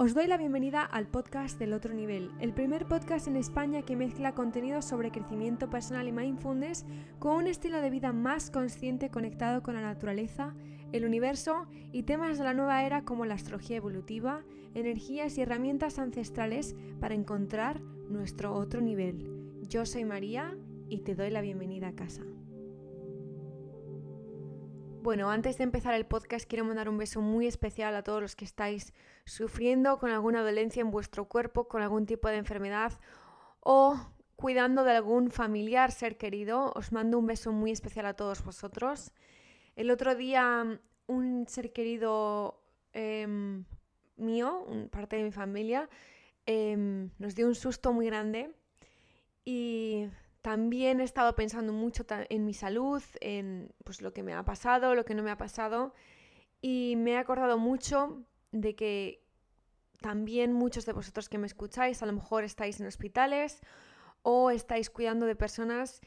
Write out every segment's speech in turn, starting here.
Os doy la bienvenida al podcast del otro nivel, el primer podcast en España que mezcla contenidos sobre crecimiento personal y mindfulness con un estilo de vida más consciente conectado con la naturaleza, el universo y temas de la nueva era como la astrología evolutiva, energías y herramientas ancestrales para encontrar nuestro otro nivel. Yo soy María y te doy la bienvenida a casa. Bueno, antes de empezar el podcast quiero mandar un beso muy especial a todos los que estáis sufriendo con alguna dolencia en vuestro cuerpo, con algún tipo de enfermedad o cuidando de algún familiar, ser querido. Os mando un beso muy especial a todos vosotros. El otro día un ser querido em, mío, parte de mi familia, em, nos dio un susto muy grande y también he estado pensando mucho en mi salud, en pues, lo que me ha pasado, lo que no me ha pasado. Y me he acordado mucho de que también muchos de vosotros que me escucháis a lo mejor estáis en hospitales o estáis cuidando de personas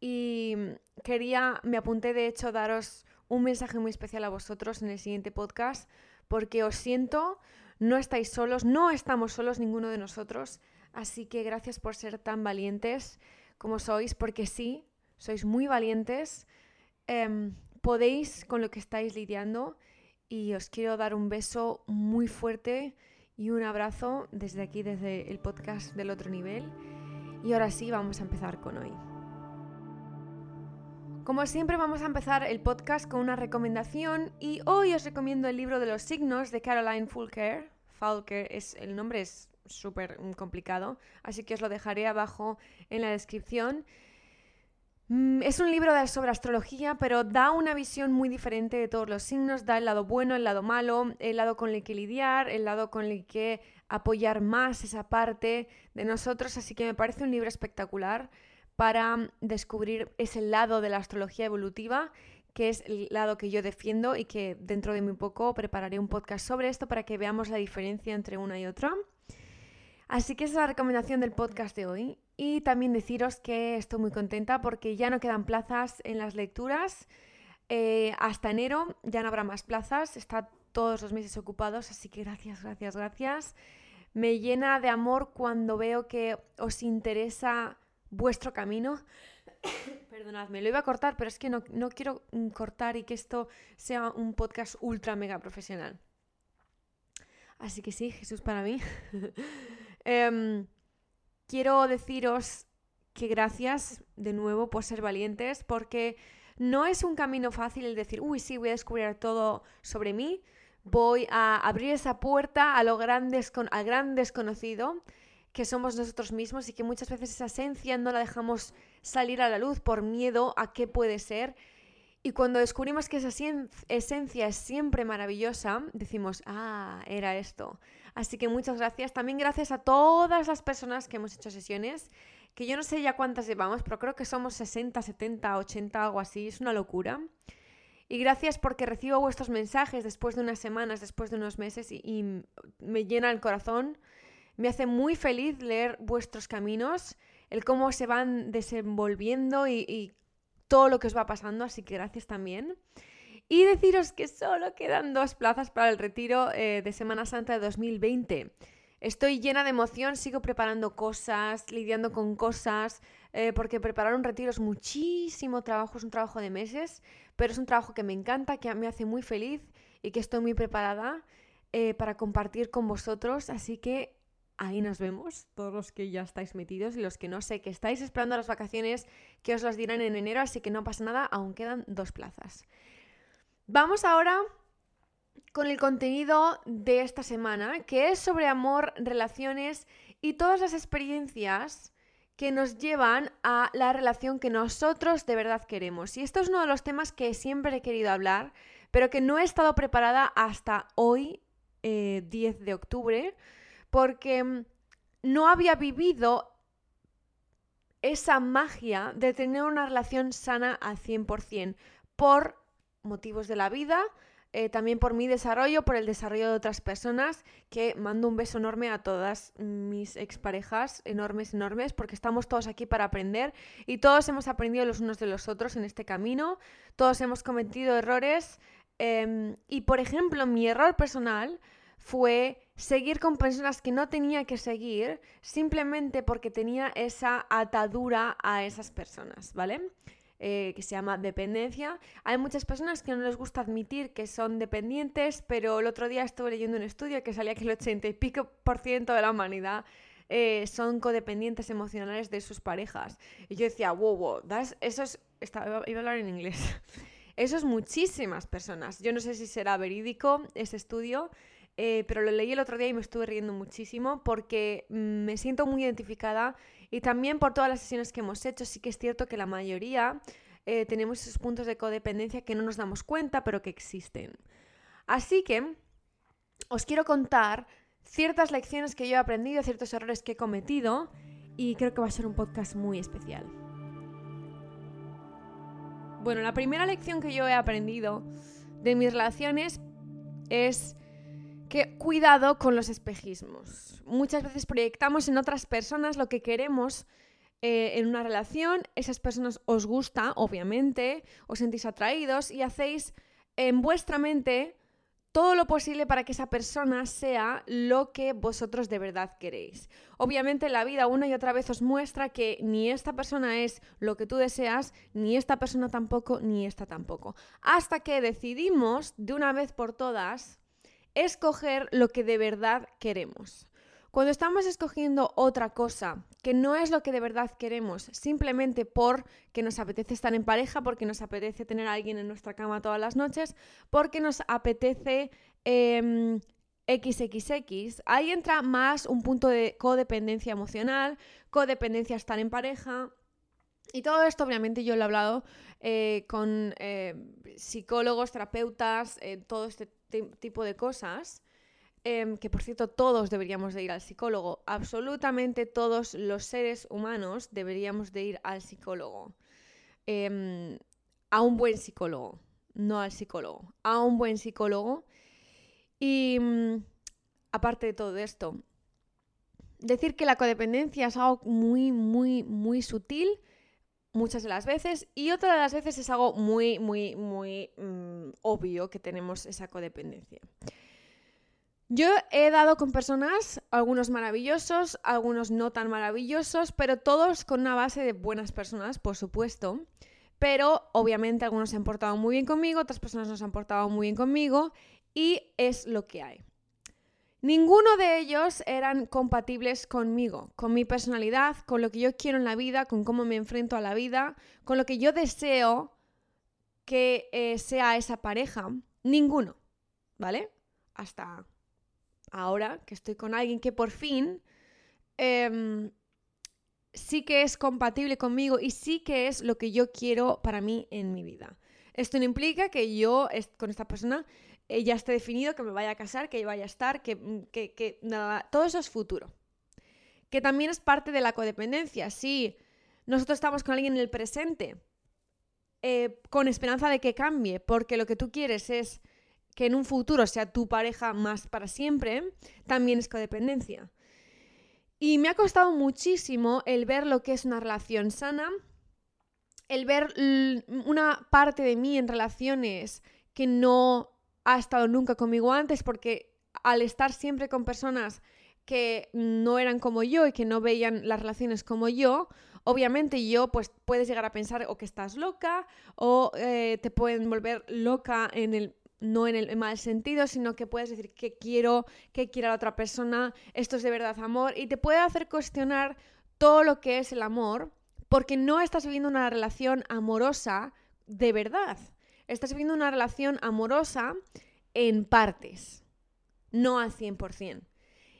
y quería, me apunté de hecho daros un mensaje muy especial a vosotros en el siguiente podcast porque os siento, no estáis solos, no estamos solos ninguno de nosotros, así que gracias por ser tan valientes como sois, porque sí, sois muy valientes, em, podéis con lo que estáis lidiando y os quiero dar un beso muy fuerte y un abrazo desde aquí, desde el podcast del otro nivel. Y ahora sí, vamos a empezar con hoy. Como siempre vamos a empezar el podcast con una recomendación y hoy os recomiendo el libro de los signos de Caroline Fulker. Fulker es el nombre es súper complicado, así que os lo dejaré abajo en la descripción. Mm, es un libro sobre astrología, pero da una visión muy diferente de todos los signos, da el lado bueno, el lado malo, el lado con el que lidiar, el lado con el que apoyar más esa parte de nosotros, así que me parece un libro espectacular para descubrir ese lado de la astrología evolutiva que es el lado que yo defiendo y que dentro de muy poco prepararé un podcast sobre esto para que veamos la diferencia entre una y otra. Así que esa es la recomendación del podcast de hoy. Y también deciros que estoy muy contenta porque ya no quedan plazas en las lecturas. Eh, hasta enero ya no habrá más plazas, está todos los meses ocupados, así que gracias, gracias, gracias. Me llena de amor cuando veo que os interesa vuestro camino. Perdonadme, lo iba a cortar, pero es que no, no quiero mm, cortar y que esto sea un podcast ultra mega profesional. Así que sí, Jesús para mí. Em, quiero deciros que gracias de nuevo por ser valientes, porque no es un camino fácil el decir, uy, sí, voy a descubrir todo sobre mí, voy a abrir esa puerta a lo al gran desconocido que somos nosotros mismos y que muchas veces esa esencia no la dejamos salir a la luz por miedo a qué puede ser. Y cuando descubrimos que esa esencia es siempre maravillosa, decimos, ah, era esto. Así que muchas gracias. También gracias a todas las personas que hemos hecho sesiones, que yo no sé ya cuántas llevamos, pero creo que somos 60, 70, 80, algo así. Es una locura. Y gracias porque recibo vuestros mensajes después de unas semanas, después de unos meses y, me llena el corazón. Me hace muy feliz leer vuestros caminos, el cómo se van desenvolviendo y todo lo que os va pasando, así que gracias también. Y deciros que solo quedan dos plazas para el retiro eh, de Semana Santa de 2020. Estoy llena de emoción, sigo preparando cosas, lidiando con cosas, eh, porque preparar un retiro es muchísimo trabajo, es un trabajo de meses, pero es un trabajo que me encanta, que me hace muy feliz y que estoy muy preparada eh, para compartir con vosotros. Así que ahí nos vemos, todos los que ya estáis metidos y los que no sé, que estáis esperando las vacaciones, que os las dirán en enero, así que no pasa nada, aún quedan dos plazas. Vamos ahora con el contenido de esta semana, que es sobre amor, relaciones y todas las experiencias que nos llevan a la relación que nosotros de verdad queremos. Y esto es uno de los temas que siempre he querido hablar, pero que no he estado preparada hasta hoy, 10 eh, de octubre, porque no había vivido esa magia de tener una relación sana al 100% por motivos de la vida, eh, también por mi desarrollo, por el desarrollo de otras personas, que mando un beso enorme a todas mis exparejas, enormes, enormes, porque estamos todos aquí para aprender y todos hemos aprendido los unos de los otros en este camino, todos hemos cometido errores em, y, por ejemplo, mi error personal fue seguir con personas que no tenía que seguir simplemente porque tenía esa atadura a esas personas, ¿vale? Eh, que se llama dependencia. Hay muchas personas que no les gusta admitir que son dependientes, pero el otro día estuve leyendo un estudio que salía que el 80 y pico por ciento de la humanidad eh, son codependientes emocionales de sus parejas. Y yo decía, wow, wow, eso es... iba a hablar en inglés. Eso es muchísimas personas. Yo no sé si será verídico ese estudio, eh, pero lo leí el otro día y me estuve riendo muchísimo porque me siento muy identificada y también por todas las sesiones que hemos hecho, sí que es cierto que la mayoría eh, tenemos esos puntos de codependencia que no nos damos cuenta, pero que existen. Así que os quiero contar ciertas lecciones que yo he aprendido, ciertos errores que he cometido y creo que va a ser un podcast muy especial. Bueno, la primera lección que yo he aprendido de mis relaciones es que cuidado con los espejismos. Muchas veces proyectamos en otras personas lo que queremos eh, en una relación, esas personas os gusta, obviamente, os sentís atraídos y hacéis en vuestra mente todo lo posible para que esa persona sea lo que vosotros de verdad queréis. Obviamente la vida una y otra vez os muestra que ni esta persona es lo que tú deseas, ni esta persona tampoco, ni esta tampoco. Hasta que decidimos de una vez por todas escoger lo que de verdad queremos. Cuando estamos escogiendo otra cosa que no es lo que de verdad queremos, simplemente porque nos apetece estar en pareja, porque nos apetece tener a alguien en nuestra cama todas las noches, porque nos apetece XXX, em, ahí entra más un punto de codependencia emocional, codependencia estar en pareja. Y todo esto, obviamente, yo lo he hablado eh, con eh, psicólogos, terapeutas, eh, todo este tipo de cosas. Em, que por cierto todos deberíamos de ir al psicólogo, absolutamente todos los seres humanos deberíamos de ir al psicólogo, em, a un buen psicólogo, no al psicólogo, a un buen psicólogo. Y mm, aparte de todo esto, decir que la codependencia es algo muy, muy, muy sutil muchas de las veces y otra de las veces es algo muy, muy, muy mm, obvio que tenemos esa codependencia. Yo he dado con personas, algunos maravillosos, algunos no tan maravillosos, pero todos con una base de buenas personas, por supuesto. Pero obviamente algunos se han portado muy bien conmigo, otras personas no se han portado muy bien conmigo y es lo que hay. Ninguno de ellos eran compatibles conmigo, con mi personalidad, con lo que yo quiero en la vida, con cómo me enfrento a la vida, con lo que yo deseo que eh, sea esa pareja. Ninguno, ¿vale? Hasta ahora que estoy con alguien que por fin em, sí que es compatible conmigo y sí que es lo que yo quiero para mí en mi vida. Esto no implica que yo con esta persona eh, ya esté definido, que me vaya a casar, que vaya a estar, que, mm, que, nada, todo eso es futuro. Que también es parte de la codependencia. Si nosotros estamos con alguien en el presente, eh, con esperanza de que cambie, porque lo que tú quieres es que en un futuro sea tu pareja más para siempre, también es codependencia. Y me ha costado muchísimo el ver lo que es una relación sana, el ver una parte de mí en relaciones que no ha estado nunca conmigo antes, porque al estar siempre con personas que no eran como yo y que no veían las relaciones como yo, obviamente yo pues puedes llegar a pensar o que estás loca o eh, te pueden volver loca en el no en el mal sentido, sino que puedes decir que quiero, que quiere la otra persona, esto es de verdad amor, y te puede hacer cuestionar todo lo que es el amor, porque no estás viviendo una relación amorosa de verdad. Estás viviendo una relación amorosa en partes, no al 100%.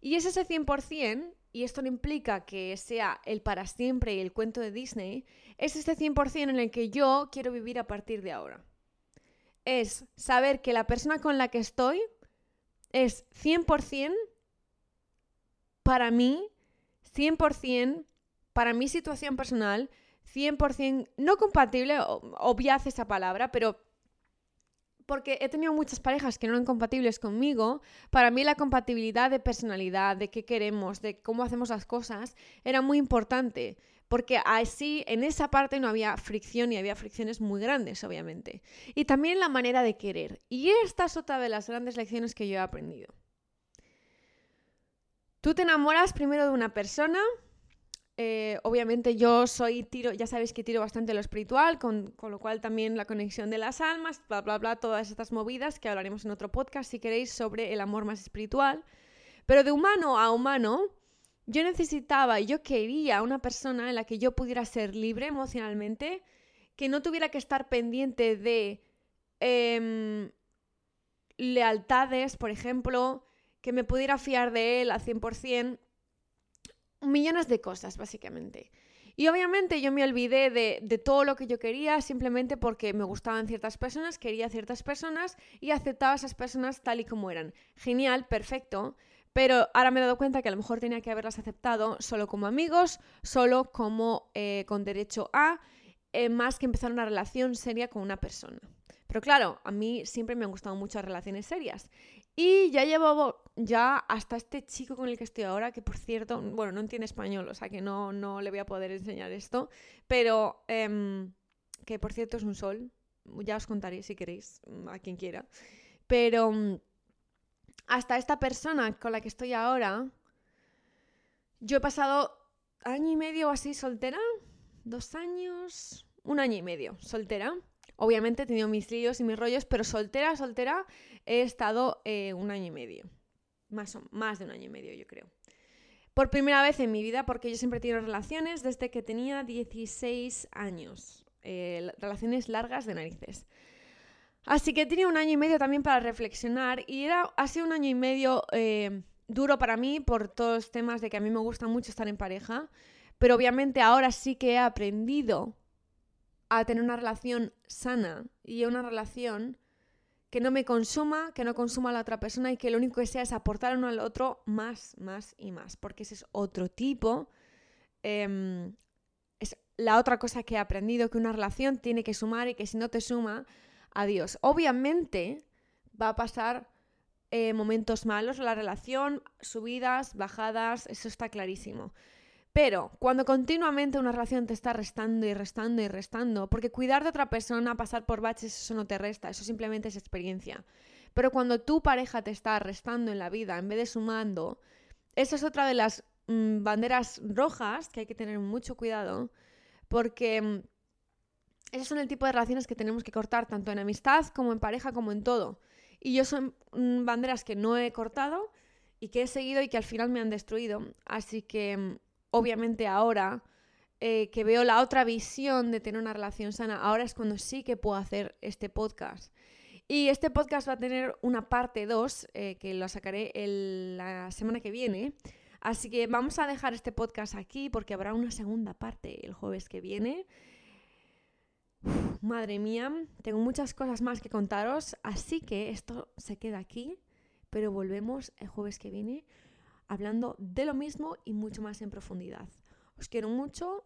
Y es ese 100%, y esto no implica que sea el para siempre y el cuento de Disney, es este 100% en el que yo quiero vivir a partir de ahora es saber que la persona con la que estoy es 100% para mí, 100% para mi situación personal, 100% no compatible, obviaz esa palabra, pero porque he tenido muchas parejas que no eran compatibles conmigo, para mí la compatibilidad de personalidad, de qué queremos, de cómo hacemos las cosas, era muy importante porque así en esa parte no había fricción y había fricciones muy grandes, obviamente. Y también la manera de querer. Y esta es otra de las grandes lecciones que yo he aprendido. Tú te enamoras primero de una persona. Eh, obviamente yo soy tiro, ya sabéis que tiro bastante lo espiritual, con, con lo cual también la conexión de las almas, bla, bla, bla, todas estas movidas que hablaremos en otro podcast si queréis sobre el amor más espiritual. Pero de humano a humano, yo necesitaba yo quería una persona en la que yo pudiera ser libre emocionalmente, que no tuviera que estar pendiente de em, lealtades, por ejemplo, que me pudiera fiar de él al 100%, millones de cosas, básicamente. Y obviamente yo me olvidé de, de, todo lo que yo quería simplemente porque me gustaban ciertas personas, quería ciertas personas y aceptaba a esas personas tal y como eran. Genial, perfecto. Pero ahora me he dado cuenta que a lo mejor tenía que haberlas aceptado solo como amigos, solo como eh, con derecho a, eh, más que empezar una relación seria con una persona. Pero claro, a mí siempre me han gustado muchas relaciones serias. Y ya llevo ya hasta este chico con el que estoy ahora, que por cierto, bueno, no entiende español, o sea que no, no le voy a poder enseñar esto, pero eh, que por cierto es un sol, ya os contaré si queréis, a quien quiera. Pero mm, hasta esta persona con la que estoy ahora, yo he pasado año y medio así soltera, dos años, un año y medio soltera. Obviamente he tenido mis líos y mis rollos, pero soltera, soltera, he estado eh, un año y medio. Más, o, más de un año y medio, yo creo. Por primera vez en mi vida, porque yo siempre he tenido relaciones desde que tenía 16 años. Eh, relaciones largas de narices. Así que tenía un año y medio también para reflexionar y era, ha sido un año y medio eh, duro para mí por todos los temas de que a mí me gusta mucho estar en pareja, pero obviamente ahora sí que he aprendido a tener una relación sana y una relación que no me consuma, que no consuma a la otra persona y que lo único que sea es aportar uno al otro más, más y más, porque ese es otro tipo. Eh, es la otra cosa que he aprendido, que una relación tiene que sumar y que si no te suma, adiós. Obviamente va a pasar eh, momentos malos la relación, subidas, bajadas, eso está clarísimo. Pero cuando continuamente una relación te está restando y restando y restando, porque cuidar de otra persona, pasar por baches, eso no te resta, eso simplemente es experiencia. Pero cuando tu pareja te está restando en la vida en vez de sumando, esa es otra de las mmm, banderas rojas que hay que tener mucho cuidado, porque mmm, esos son el tipo de relaciones que tenemos que cortar tanto en amistad como en pareja como en todo. Y yo son mmm, banderas que no he cortado y que he seguido y que al final me han destruido. Así que mm, obviamente ahora eh, que veo la otra visión de tener una relación sana, ahora es cuando sí que puedo hacer este podcast. Y este podcast va a tener una parte 2 eh, que lo sacaré la semana que viene. Así que vamos a dejar este podcast aquí porque habrá una segunda parte el jueves que viene. Madre mía, tengo muchas cosas más que contaros, así que esto se queda aquí, pero volvemos el jueves que viene hablando de lo mismo y mucho más en profundidad. Os quiero mucho.